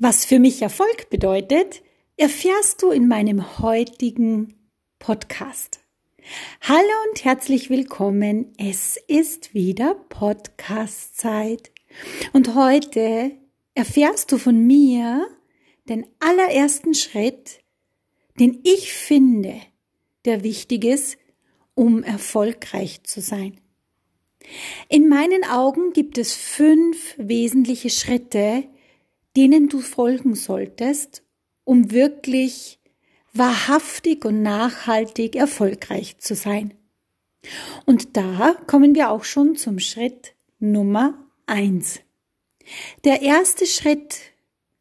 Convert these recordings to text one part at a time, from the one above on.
Was für mich Erfolg bedeutet, erfährst du in meinem heutigen Podcast. Hallo und herzlich willkommen. Es ist wieder Podcast-Zeit. Und heute erfährst du von mir den allerersten Schritt, den ich finde, der wichtig ist, um erfolgreich zu sein. In meinen Augen gibt es fünf wesentliche Schritte, denen du folgen solltest, um wirklich wahrhaftig und nachhaltig erfolgreich zu sein. Und da kommen wir auch schon zum Schritt Nummer eins. Der erste Schritt,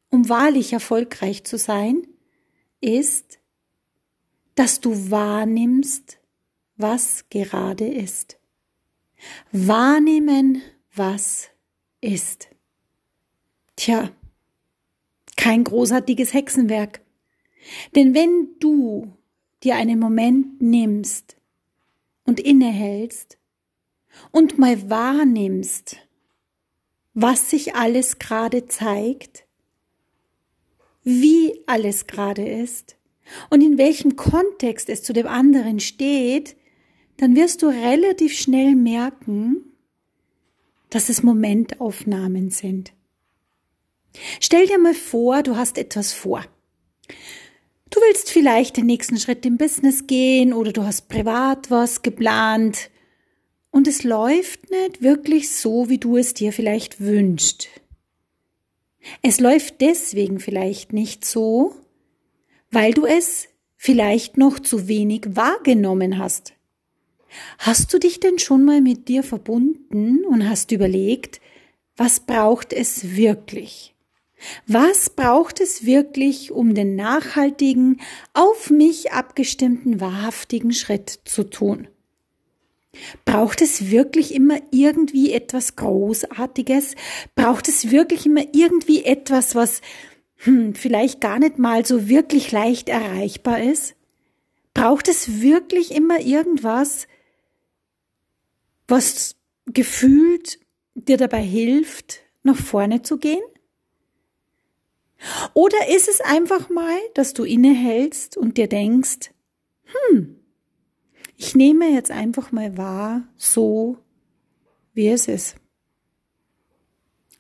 um wahrlich erfolgreich zu sein, ist, dass du wahrnimmst, was gerade ist. Wahrnehmen, was ist. Tja, kein großartiges Hexenwerk. Denn wenn du dir einen Moment nimmst und innehältst und mal wahrnimmst, was sich alles gerade zeigt, wie alles gerade ist und in welchem Kontext es zu dem anderen steht, dann wirst du relativ schnell merken, dass es Momentaufnahmen sind. Stell dir mal vor, du hast etwas vor. Du willst vielleicht den nächsten Schritt im Business gehen oder du hast privat was geplant und es läuft nicht wirklich so, wie du es dir vielleicht wünschst. Es läuft deswegen vielleicht nicht so, weil du es vielleicht noch zu wenig wahrgenommen hast. Hast du dich denn schon mal mit dir verbunden und hast überlegt, was braucht es wirklich? Was braucht es wirklich, um den nachhaltigen, auf mich abgestimmten, wahrhaftigen Schritt zu tun? Braucht es wirklich immer irgendwie etwas Großartiges? Braucht es wirklich immer irgendwie etwas, was hm, vielleicht gar nicht mal so wirklich leicht erreichbar ist? Braucht es wirklich immer irgendwas, was gefühlt dir dabei hilft, nach vorne zu gehen? Oder ist es einfach mal, dass du innehältst und dir denkst, hm, ich nehme jetzt einfach mal wahr, so wie es ist.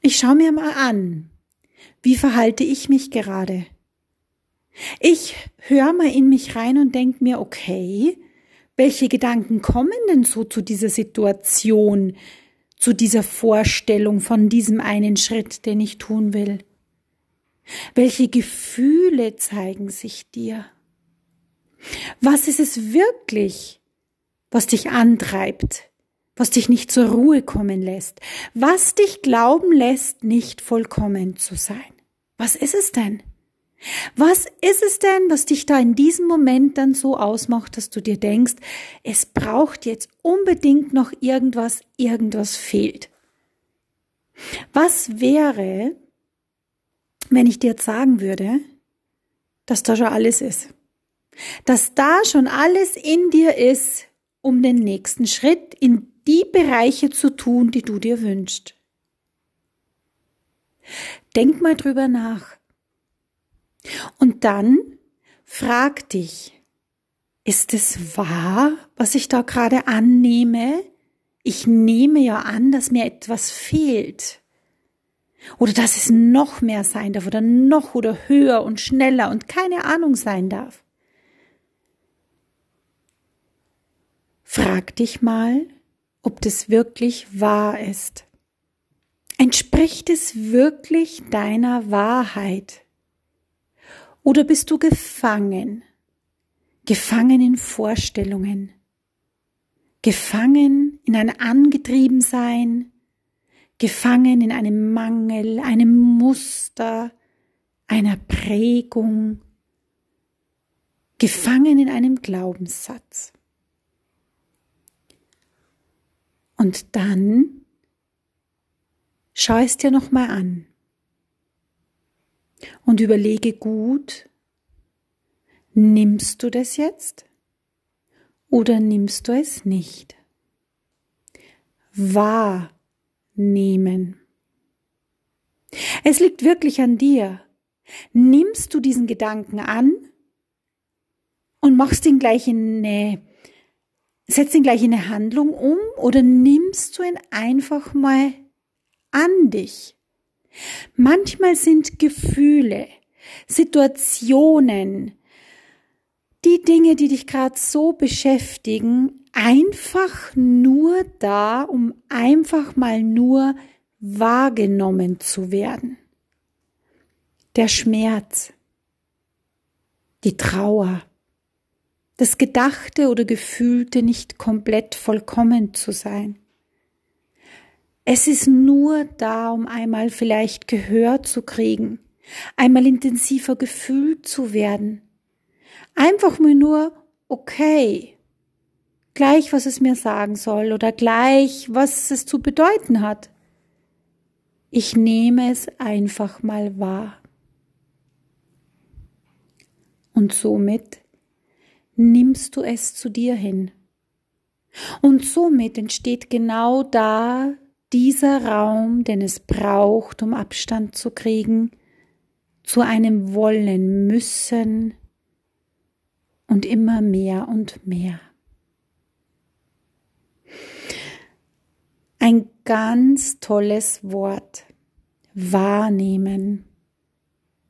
Ich schaue mir mal an, wie verhalte ich mich gerade. Ich höre mal in mich rein und denke mir, okay, welche Gedanken kommen denn so zu dieser Situation, zu dieser Vorstellung von diesem einen Schritt, den ich tun will? Welche Gefühle zeigen sich dir? Was ist es wirklich, was dich antreibt, was dich nicht zur Ruhe kommen lässt, was dich glauben lässt, nicht vollkommen zu sein? Was ist es denn? Was ist es denn, was dich da in diesem Moment dann so ausmacht, dass du dir denkst, es braucht jetzt unbedingt noch irgendwas, irgendwas fehlt? Was wäre, wenn ich dir jetzt sagen würde, dass da schon alles ist? Dass da schon alles in dir ist, um den nächsten Schritt in die Bereiche zu tun, die du dir wünschst. Denk mal drüber nach. Und dann frag dich, ist es wahr, was ich da gerade annehme? Ich nehme ja an, dass mir etwas fehlt. Oder dass es noch mehr sein darf oder noch oder höher und schneller und keine Ahnung sein darf. Frag dich mal, ob das wirklich wahr ist. Entspricht es wirklich deiner Wahrheit? Oder bist du gefangen? Gefangen in Vorstellungen? Gefangen in ein Angetriebensein? Gefangen in einem Mangel, einem Muster, einer Prägung? Gefangen in einem Glaubenssatz? Und dann schau es dir nochmal an und überlege gut, nimmst du das jetzt oder nimmst du es nicht? Wahrnehmen. Es liegt wirklich an dir, Nimmst du diesen Gedanken an und machst ihn gleich in eine, setzt ihn gleich in eine Handlung um oder nimmst du ihn einfach mal an dich? Manchmal sind Gefühle, Situationen, die Dinge, die dich gerade so beschäftigen, einfach nur da, um einfach mal nur wahrgenommen zu werden. Der Schmerz, die Trauer, das Gedachte oder Gefühlte nicht komplett vollkommen zu sein. Es ist nur da, um einmal vielleicht Gehör zu kriegen, einmal intensiver gefühlt zu werden. Einfach mal nur, okay, gleich was es mir sagen soll oder gleich was es zu bedeuten hat. Ich nehme es einfach mal wahr. Und somit nimmst du es zu dir hin. Und somit entsteht genau da dieser Raum, den es braucht, um Abstand zu kriegen, zu einem Wollen müssen und immer mehr und mehr. Ein ganz tolles Wort. Wahrnehmen.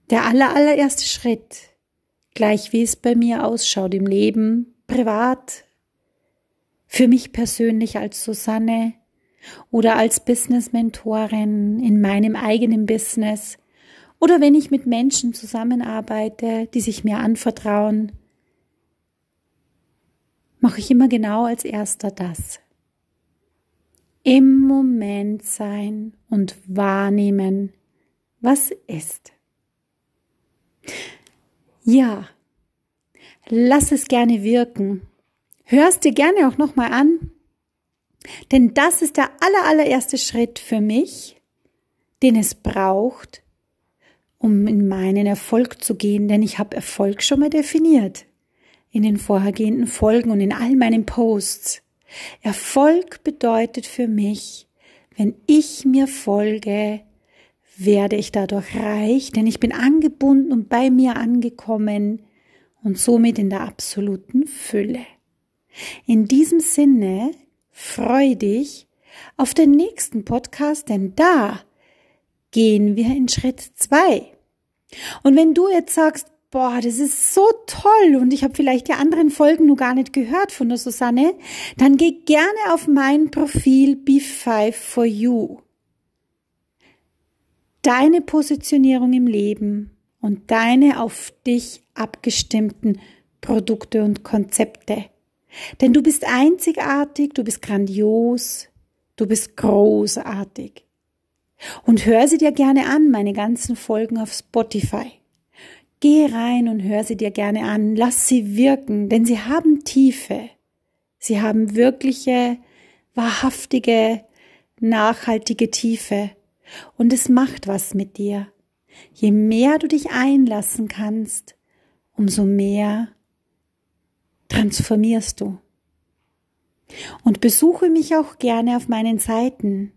Der aller, allererste Schritt, gleich wie es bei mir ausschaut im Leben, privat, für mich persönlich als Susanne oder als Business-Mentorin in meinem eigenen Business oder wenn ich mit Menschen zusammenarbeite, die sich mir anvertrauen, mache ich immer genau als erster das im Moment sein und wahrnehmen, was ist. Ja, lass es gerne wirken. Hörst dir gerne auch nochmal an, denn das ist der aller, allererste Schritt für mich, den es braucht, um in meinen Erfolg zu gehen, denn ich habe Erfolg schon mal definiert in den vorhergehenden Folgen und in all meinen Posts. Erfolg bedeutet für mich, wenn ich mir folge, werde ich dadurch reich, denn ich bin angebunden und bei mir angekommen und somit in der absoluten Fülle. In diesem Sinne freu dich auf den nächsten Podcast, denn da gehen wir in Schritt zwei. Und wenn du jetzt sagst, boah, das ist so toll und ich habe vielleicht die anderen Folgen nur gar nicht gehört von der Susanne, dann geh gerne auf mein Profil Be5 for You. Deine Positionierung im Leben und deine auf dich abgestimmten Produkte und Konzepte. Denn du bist einzigartig, du bist grandios, du bist großartig. Und hör sie dir gerne an, meine ganzen Folgen auf Spotify. Geh rein und hör sie dir gerne an, lass sie wirken, denn sie haben Tiefe. Sie haben wirkliche, wahrhaftige, nachhaltige Tiefe. Und es macht was mit dir. Je mehr du dich einlassen kannst, umso mehr transformierst du. Und besuche mich auch gerne auf meinen Seiten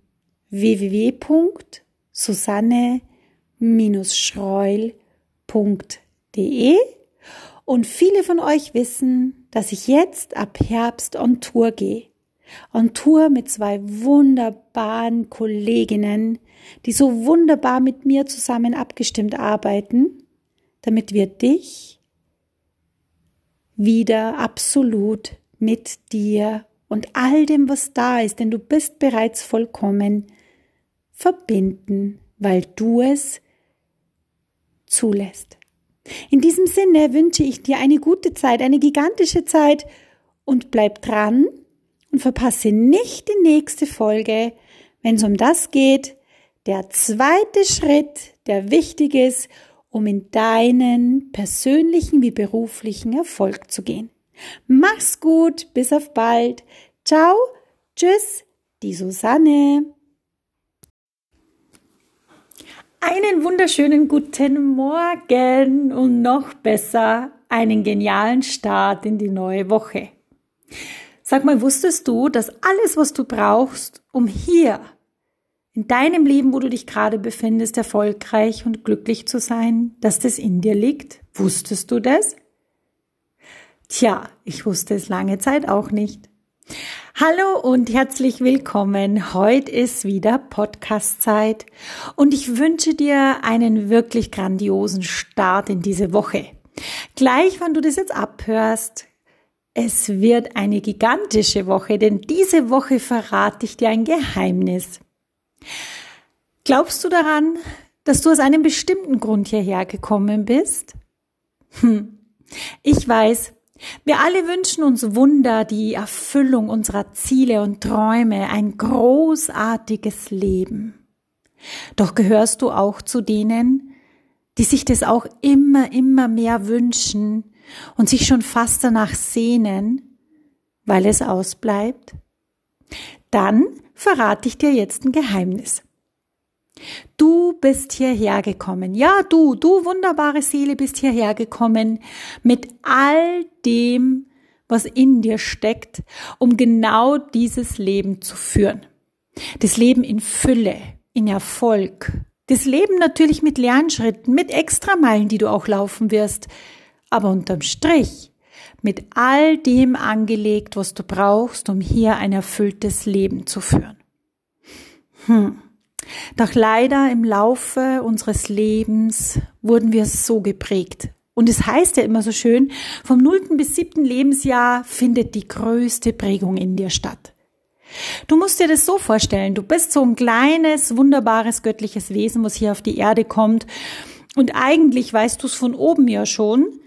www.susanne-schreul.com www.ecom.de und viele von euch wissen, dass ich jetzt ab Herbst on Tour gehe. On Tour mit zwei wunderbaren Kolleginnen, die so wunderbar mit mir zusammen abgestimmt arbeiten, damit wir dich wieder absolut mit dir und all dem, was da ist, denn du bist bereits vollkommen, verbinden, weil du es zulässt. In diesem Sinne wünsche ich dir eine gute Zeit, eine gigantische Zeit und bleib dran und verpasse nicht die nächste Folge, wenn es um das geht, der zweite Schritt, der wichtig ist, um in deinen persönlichen wie beruflichen Erfolg zu gehen. Mach's gut, bis auf bald. Ciao, tschüss, die Susanne. Einen wunderschönen guten Morgen und noch besser einen genialen Start in die neue Woche. Sag mal, wusstest du, dass alles, was du brauchst, um hier in deinem Leben, wo du dich gerade befindest, erfolgreich und glücklich zu sein, dass das in dir liegt? Wusstest du das? Tja, ich wusste es lange Zeit auch nicht. Hallo und herzlich willkommen. Heute ist wieder Podcast-Zeit und ich wünsche dir einen wirklich grandiosen Start in diese Woche. Gleich, wann du das jetzt abhörst, es wird eine gigantische Woche, denn diese Woche verrate ich dir ein Geheimnis. Glaubst du daran, dass du aus einem bestimmten Grund hierher gekommen bist? Hm. Ich weiß, wir alle wünschen uns Wunder, die Erfüllung unserer Ziele und Träume, ein großartiges Leben. Doch gehörst du auch zu denen, die sich das auch immer, immer mehr wünschen und sich schon fast danach sehnen, weil es ausbleibt? Dann verrate ich dir jetzt ein Geheimnis. Du bist hierher gekommen. Ja, du, du wunderbare Seele bist hierher gekommen mit all dem, was in dir steckt, um genau dieses Leben zu führen. Das Leben in Fülle, in Erfolg. Das Leben natürlich mit Lernschritten, mit Extrameilen, die du auch laufen wirst. Aber unterm Strich mit all dem angelegt, was du brauchst, um hier ein erfülltes Leben zu führen. Hm. Doch leider im Laufe unseres Lebens wurden wir so geprägt. Und es heißt ja immer so schön, vom nullten bis siebten Lebensjahr findet die größte Prägung in dir statt. Du musst dir das so vorstellen, du bist so ein kleines, wunderbares, göttliches Wesen, was hier auf die Erde kommt. Und eigentlich weißt du es von oben ja schon,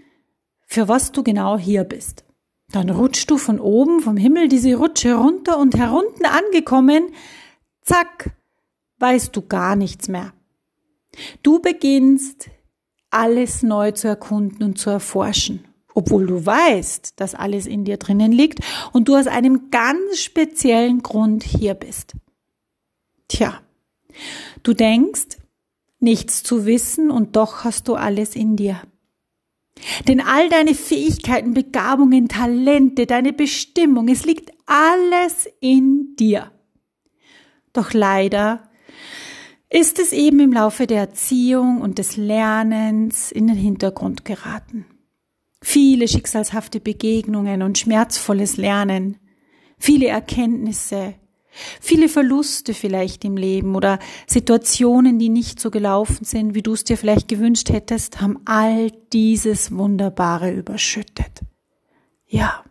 für was du genau hier bist. Dann rutschst du von oben, vom Himmel, diese Rutsche runter und herunten angekommen, zack, weißt du gar nichts mehr. Du beginnst alles neu zu erkunden und zu erforschen, obwohl du weißt, dass alles in dir drinnen liegt und du aus einem ganz speziellen Grund hier bist. Tja, du denkst, nichts zu wissen und doch hast du alles in dir. Denn all deine Fähigkeiten, Begabungen, Talente, deine Bestimmung, es liegt alles in dir. Doch leider ist es eben im Laufe der Erziehung und des Lernens in den Hintergrund geraten. Viele schicksalshafte Begegnungen und schmerzvolles Lernen, viele Erkenntnisse, viele Verluste vielleicht im Leben oder Situationen, die nicht so gelaufen sind, wie du es dir vielleicht gewünscht hättest, haben all dieses Wunderbare überschüttet. Ja.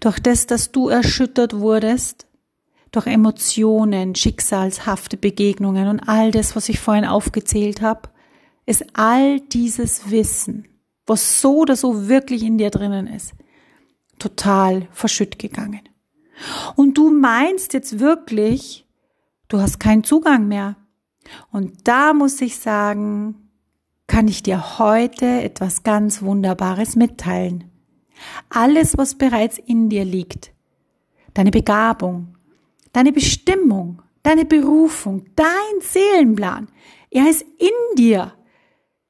Doch das, dass du erschüttert wurdest, durch Emotionen, schicksalshafte Begegnungen und all das, was ich vorhin aufgezählt habe, ist all dieses Wissen, was so oder so wirklich in dir drinnen ist, total verschütt gegangen. Und du meinst jetzt wirklich, du hast keinen Zugang mehr. Und da muss ich sagen, kann ich dir heute etwas ganz Wunderbares mitteilen. Alles, was bereits in dir liegt, deine Begabung, deine Bestimmung, deine Berufung, dein Seelenplan, er ist in dir.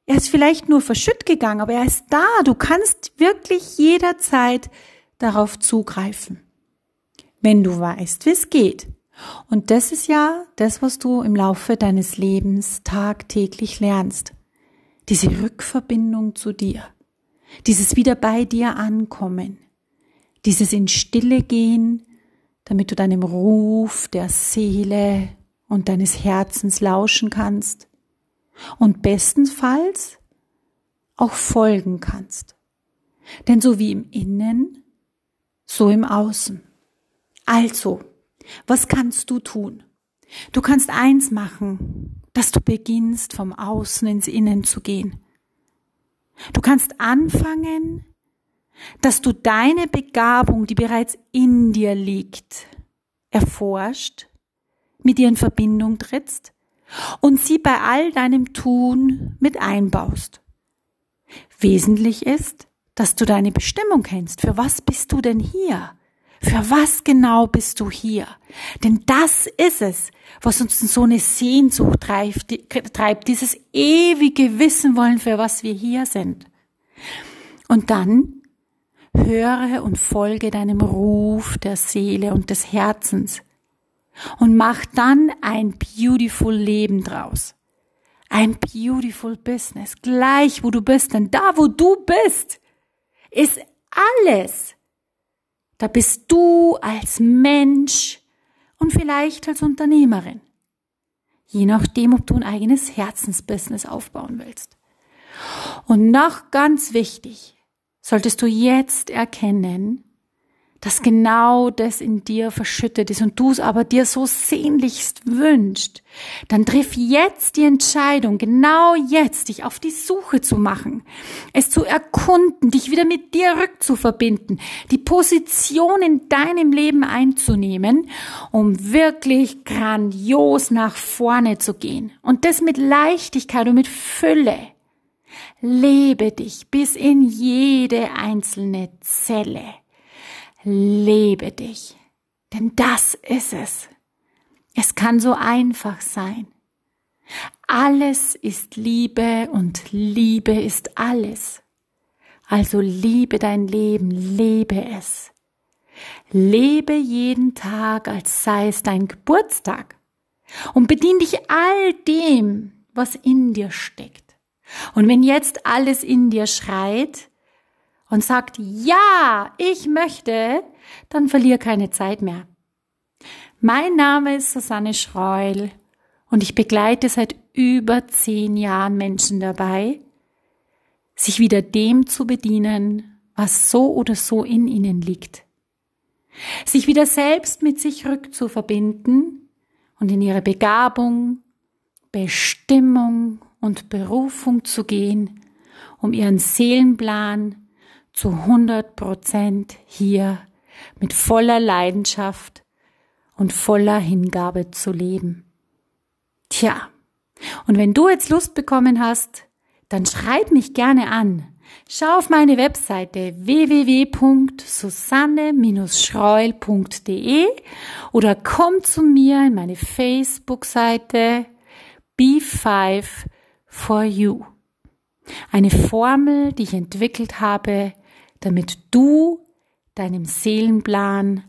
Er ist vielleicht nur verschütt gegangen, aber er ist da. Du kannst wirklich jederzeit darauf zugreifen, wenn du weißt, wie es geht. Und das ist ja das, was du im Laufe deines Lebens tagtäglich lernst. Diese Rückverbindung zu dir. Dieses wieder bei dir ankommen. Dieses in Stille gehen damit du deinem Ruf der Seele und deines Herzens lauschen kannst und bestenfalls auch folgen kannst. Denn so wie im Innen, so im Außen. Also, was kannst du tun? Du kannst eins machen, dass du beginnst, vom Außen ins Innen zu gehen. Du kannst anfangen, dass du deine Begabung, die bereits in dir liegt, erforscht, mit ihr in Verbindung trittst und sie bei all deinem Tun mit einbaust. Wesentlich ist, dass du deine Bestimmung kennst. Für was bist du denn hier? Für was genau bist du hier? Denn das ist es, was uns in so eine Sehnsucht treibt, treibt, dieses ewige Wissen wollen, für was wir hier sind. Und dann höre und folge deinem Ruf der Seele und des Herzens und mach dann ein beautiful Leben draus. Ein beautiful Business, gleich wo du bist, denn da wo du bist, ist alles. Da bist du als Mensch und vielleicht als Unternehmerin. Je nachdem, ob du ein eigenes Herzensbusiness aufbauen willst. Und noch ganz wichtig, solltest du jetzt erkennen, dass genau das in dir verschüttet ist und du es aber dir so sehnlichst wünscht, dann triff jetzt die Entscheidung, genau jetzt dich auf die Suche zu machen, es zu erkunden, dich wieder mit dir rückzuverbinden, die Position in deinem Leben einzunehmen, um wirklich grandios nach vorne zu gehen. Und das mit Leichtigkeit und mit Fülle. Lebe dich bis in jede einzelne Zelle lebe dich. Denn das ist es. Es kann so einfach sein. Alles ist Liebe und Liebe ist alles. Also liebe dein Leben, lebe es. Lebe jeden Tag, als sei es dein Geburtstag. Und bedien dich all dem, was in dir steckt. Und wenn jetzt alles in dir schreit, und sagt, ja, ich möchte, dann verlier keine Zeit mehr. Mein Name ist Susanne Schreul und ich begleite seit über zehn Jahren Menschen dabei, sich wieder dem zu bedienen, was so oder so in ihnen liegt. Sich wieder selbst mit sich rückzuverbinden und in ihre Begabung, Bestimmung und Berufung zu gehen, um ihren Seelenplan zu 100 Prozent hier mit voller Leidenschaft und voller Hingabe zu leben. Tja, und wenn du jetzt Lust bekommen hast, dann schreib mich gerne an. Schau auf meine Webseite www.susanne-schreul.de oder komm zu mir in meine Facebook-Seite B5 for You. Eine Formel, die ich entwickelt habe, damit du deinem Seelenplan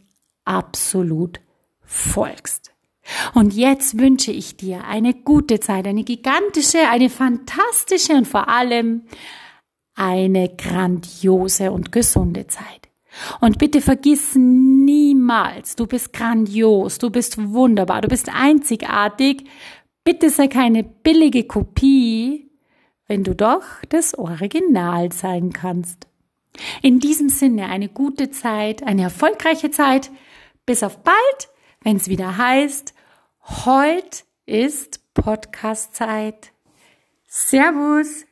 absolut folgst. Und jetzt wünsche ich dir eine gute Zeit, eine gigantische, eine fantastische und vor allem eine grandiose und gesunde Zeit. Und bitte vergiss niemals, du bist grandios, du bist wunderbar, du bist einzigartig. Bitte sei keine billige Kopie, wenn du doch das Original sein kannst. In diesem Sinne eine gute Zeit, eine erfolgreiche Zeit. Bis auf bald, wenn es wieder heißt, heute ist Podcast-Zeit. Servus.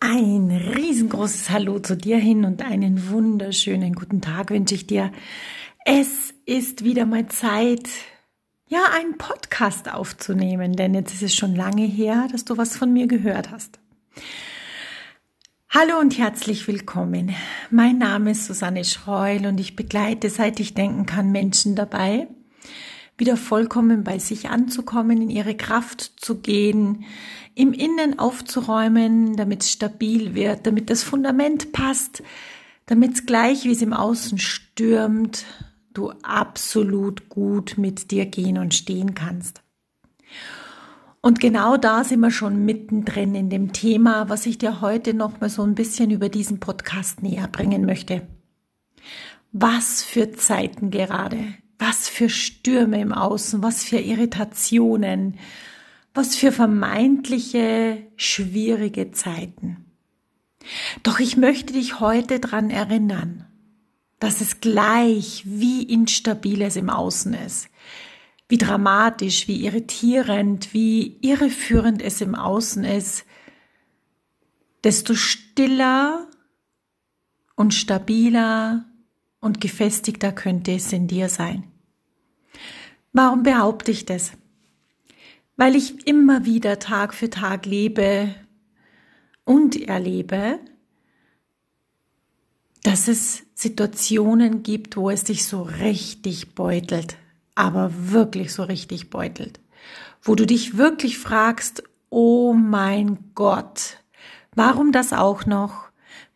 Ein riesengroßes Hallo zu dir hin und einen wunderschönen guten Tag wünsche ich dir. Es ist wieder mal Zeit, ja, einen Podcast aufzunehmen, denn jetzt ist es schon lange her, dass du was von mir gehört hast. Hallo und herzlich willkommen. Mein Name ist Susanne Schreul und ich begleite, seit ich denken kann, Menschen dabei, wieder vollkommen bei sich anzukommen, in ihre Kraft zu gehen, im Innen aufzuräumen, damit es stabil wird, damit das Fundament passt, damit es gleich, wie es im Außen stürmt, du absolut gut mit dir gehen und stehen kannst. Und genau da sind wir schon mittendrin in dem Thema, was ich dir heute noch mal so ein bisschen über diesen Podcast näher bringen möchte. Was für Zeiten gerade, was für Stürme im Außen, was für Irritationen, was für vermeintliche schwierige Zeiten. Doch ich möchte dich heute dran erinnern, dass es gleich, wie instabil es im Außen ist, wie dramatisch, wie irritierend, wie irreführend es im Außen ist, desto stiller und stabiler und gefestigter könnte es in dir sein. Warum behaupte ich das? Weil ich immer wieder Tag für Tag lebe und erlebe, dass es Situationen gibt, wo es dich so richtig beutelt, aber wirklich so richtig beutelt, wo du dich wirklich fragst, oh mein Gott, warum das auch noch?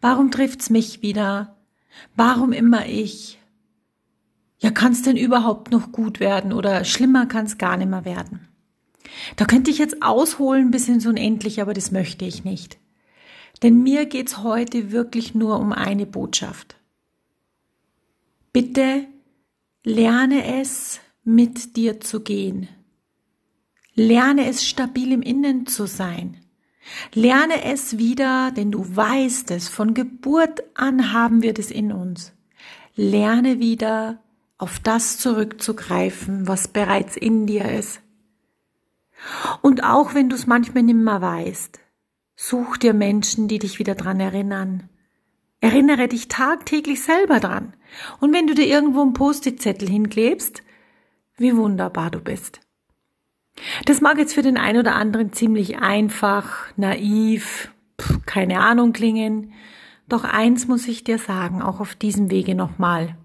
Warum trifft's mich wieder? Warum immer ich? Ja, kann es denn überhaupt noch gut werden oder schlimmer kann es gar nicht mehr werden? Da könnte ich jetzt ausholen bis ins Unendliche, aber das möchte ich nicht. Denn mir geht's heute wirklich nur um eine Botschaft. Bitte lerne es, mit dir zu gehen. Lerne es, stabil im Innen zu sein. Lerne es wieder, denn du weißt es, von Geburt an haben wir das in uns. Lerne wieder, auf das zurückzugreifen, was bereits in dir ist. Und auch wenn du es manchmal nimmer weißt, such dir Menschen, die dich wieder dran erinnern. Erinnere dich tagtäglich selber dran. Und wenn du dir irgendwo einen Post-it-Zettel hinklebst, wie wunderbar du bist. Das mag jetzt für den einen oder anderen ziemlich einfach, naiv, keine Ahnung klingen. Doch eins muss ich dir sagen, auch auf diesem Wege nochmal.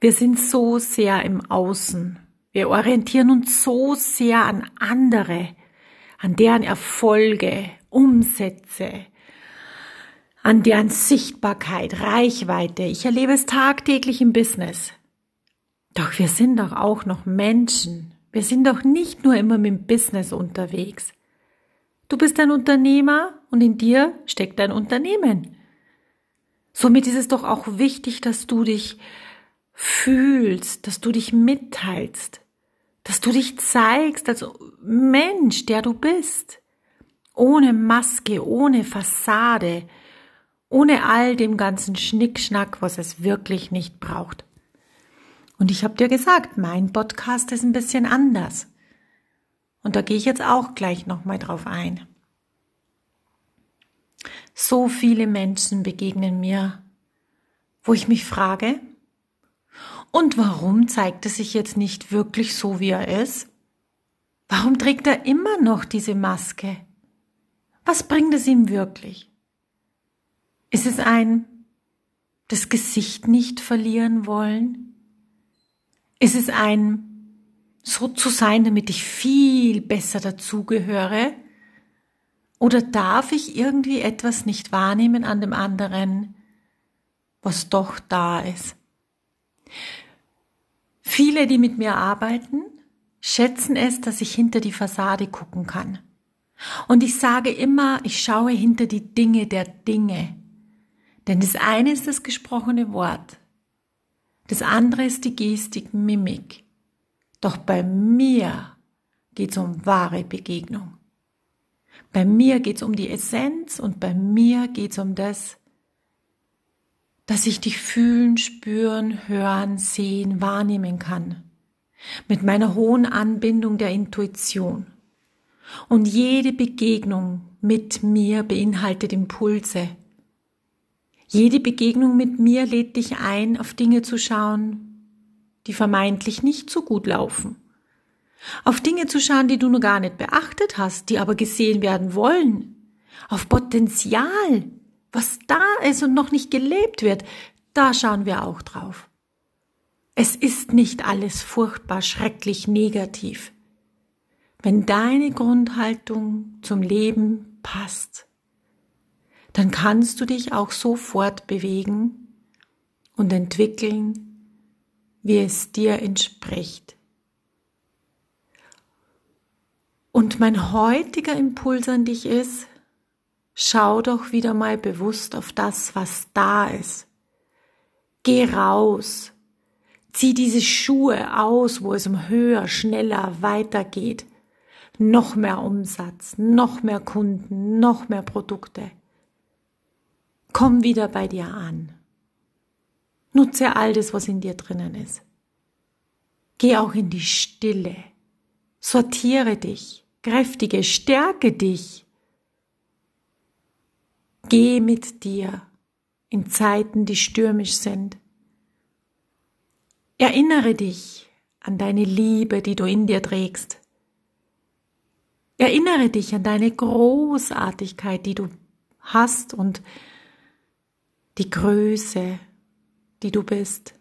Wir sind so sehr im Außen. Wir orientieren uns so sehr an andere, an deren Erfolge, Umsätze, an deren Sichtbarkeit, Reichweite. Ich erlebe es tagtäglich im Business. Doch wir sind doch auch noch Menschen. Wir sind doch nicht nur immer mit dem Business unterwegs. Du bist ein Unternehmer und in dir steckt ein Unternehmen. Somit ist es doch auch wichtig, dass du dich fühlst, dass du dich mitteilst, dass du dich zeigst als Mensch, der du bist. Ohne Maske, ohne Fassade, ohne all dem ganzen Schnickschnack, was es wirklich nicht braucht. Und ich habe dir gesagt, mein Podcast ist ein bisschen anders. Und da gehe ich jetzt auch gleich nochmal drauf ein. So viele Menschen begegnen mir, wo ich mich frage, und warum zeigt er sich jetzt nicht wirklich so, wie er ist? Warum trägt er immer noch diese Maske? Was bringt es ihm wirklich? Ist es ein das Gesicht nicht verlieren wollen? Ist es ein so zu sein, damit ich viel besser dazugehöre? Oder darf ich irgendwie etwas nicht wahrnehmen an dem anderen, was doch da ist? Viele, die mit mir arbeiten, schätzen es, dass ich hinter die Fassade gucken kann. Und ich sage immer, ich schaue hinter die Dinge der Dinge. Denn das eine ist das gesprochene Wort. Das andere ist die Gestik, Mimik. Doch bei mir geht es um wahre Begegnung. Bei mir geht es um die Essenz und bei mir geht es um das, dass ich dich fühlen, spüren, hören, sehen, wahrnehmen kann. Mit meiner hohen Anbindung der Intuition. Und jede Begegnung mit mir beinhaltet Impulse. Jede Begegnung mit mir lädt dich ein, auf Dinge zu schauen, die vermeintlich nicht so gut laufen. Auf Dinge zu schauen, die du noch gar nicht beachtet hast, die aber gesehen werden wollen. Auf Potenzial, was da ist und noch nicht gelebt wird, da schauen wir auch drauf. Es ist nicht alles furchtbar, schrecklich, negativ. Wenn deine Grundhaltung zum Leben passt, dann kannst du dich auch sofort bewegen und entwickeln, wie es dir entspricht. Und mein heutiger Impuls an dich ist, Schau doch wieder mal bewusst auf das, was da ist. Geh raus. Zieh diese Schuhe aus, wo es um höher, schneller weitergeht. Noch mehr Umsatz, noch mehr Kunden, noch mehr Produkte. Komm wieder bei dir an. Nutze all das, was in dir drinnen ist. Geh auch in die Stille. Sortiere dich, kräftige, stärke dich. Geh mit dir in Zeiten, die stürmisch sind. Erinnere dich an deine Liebe, die du in dir trägst. Erinnere dich an deine Großartigkeit, die du hast und die Größe, die du bist.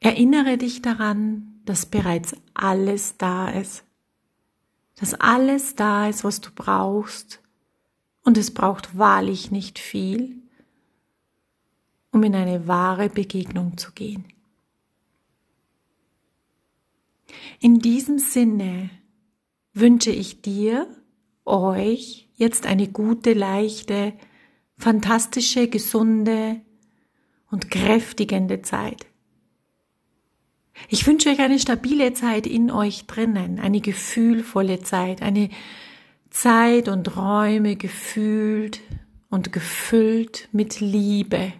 Erinnere dich daran, dass bereits alles da ist. Dass alles da ist, was du brauchst, und es braucht wahrlich nicht viel, um in eine wahre Begegnung zu gehen. In diesem Sinne wünsche ich dir, euch jetzt eine gute, leichte, fantastische, gesunde und kräftigende Zeit. Ich wünsche euch eine stabile Zeit in euch drinnen, eine gefühlvolle Zeit, eine Zeit und Räume gefühlt und gefüllt mit Liebe,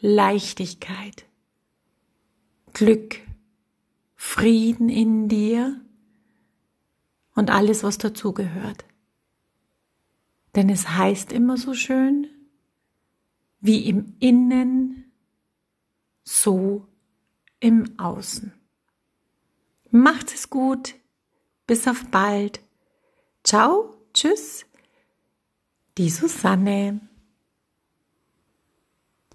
Leichtigkeit, Glück, Frieden in dir und alles, was dazugehört. Denn es heißt immer so schön, wie im Innen, so im Außen. Macht es gut. Bis auf bald. Ciao, tschüss. Die Susanne.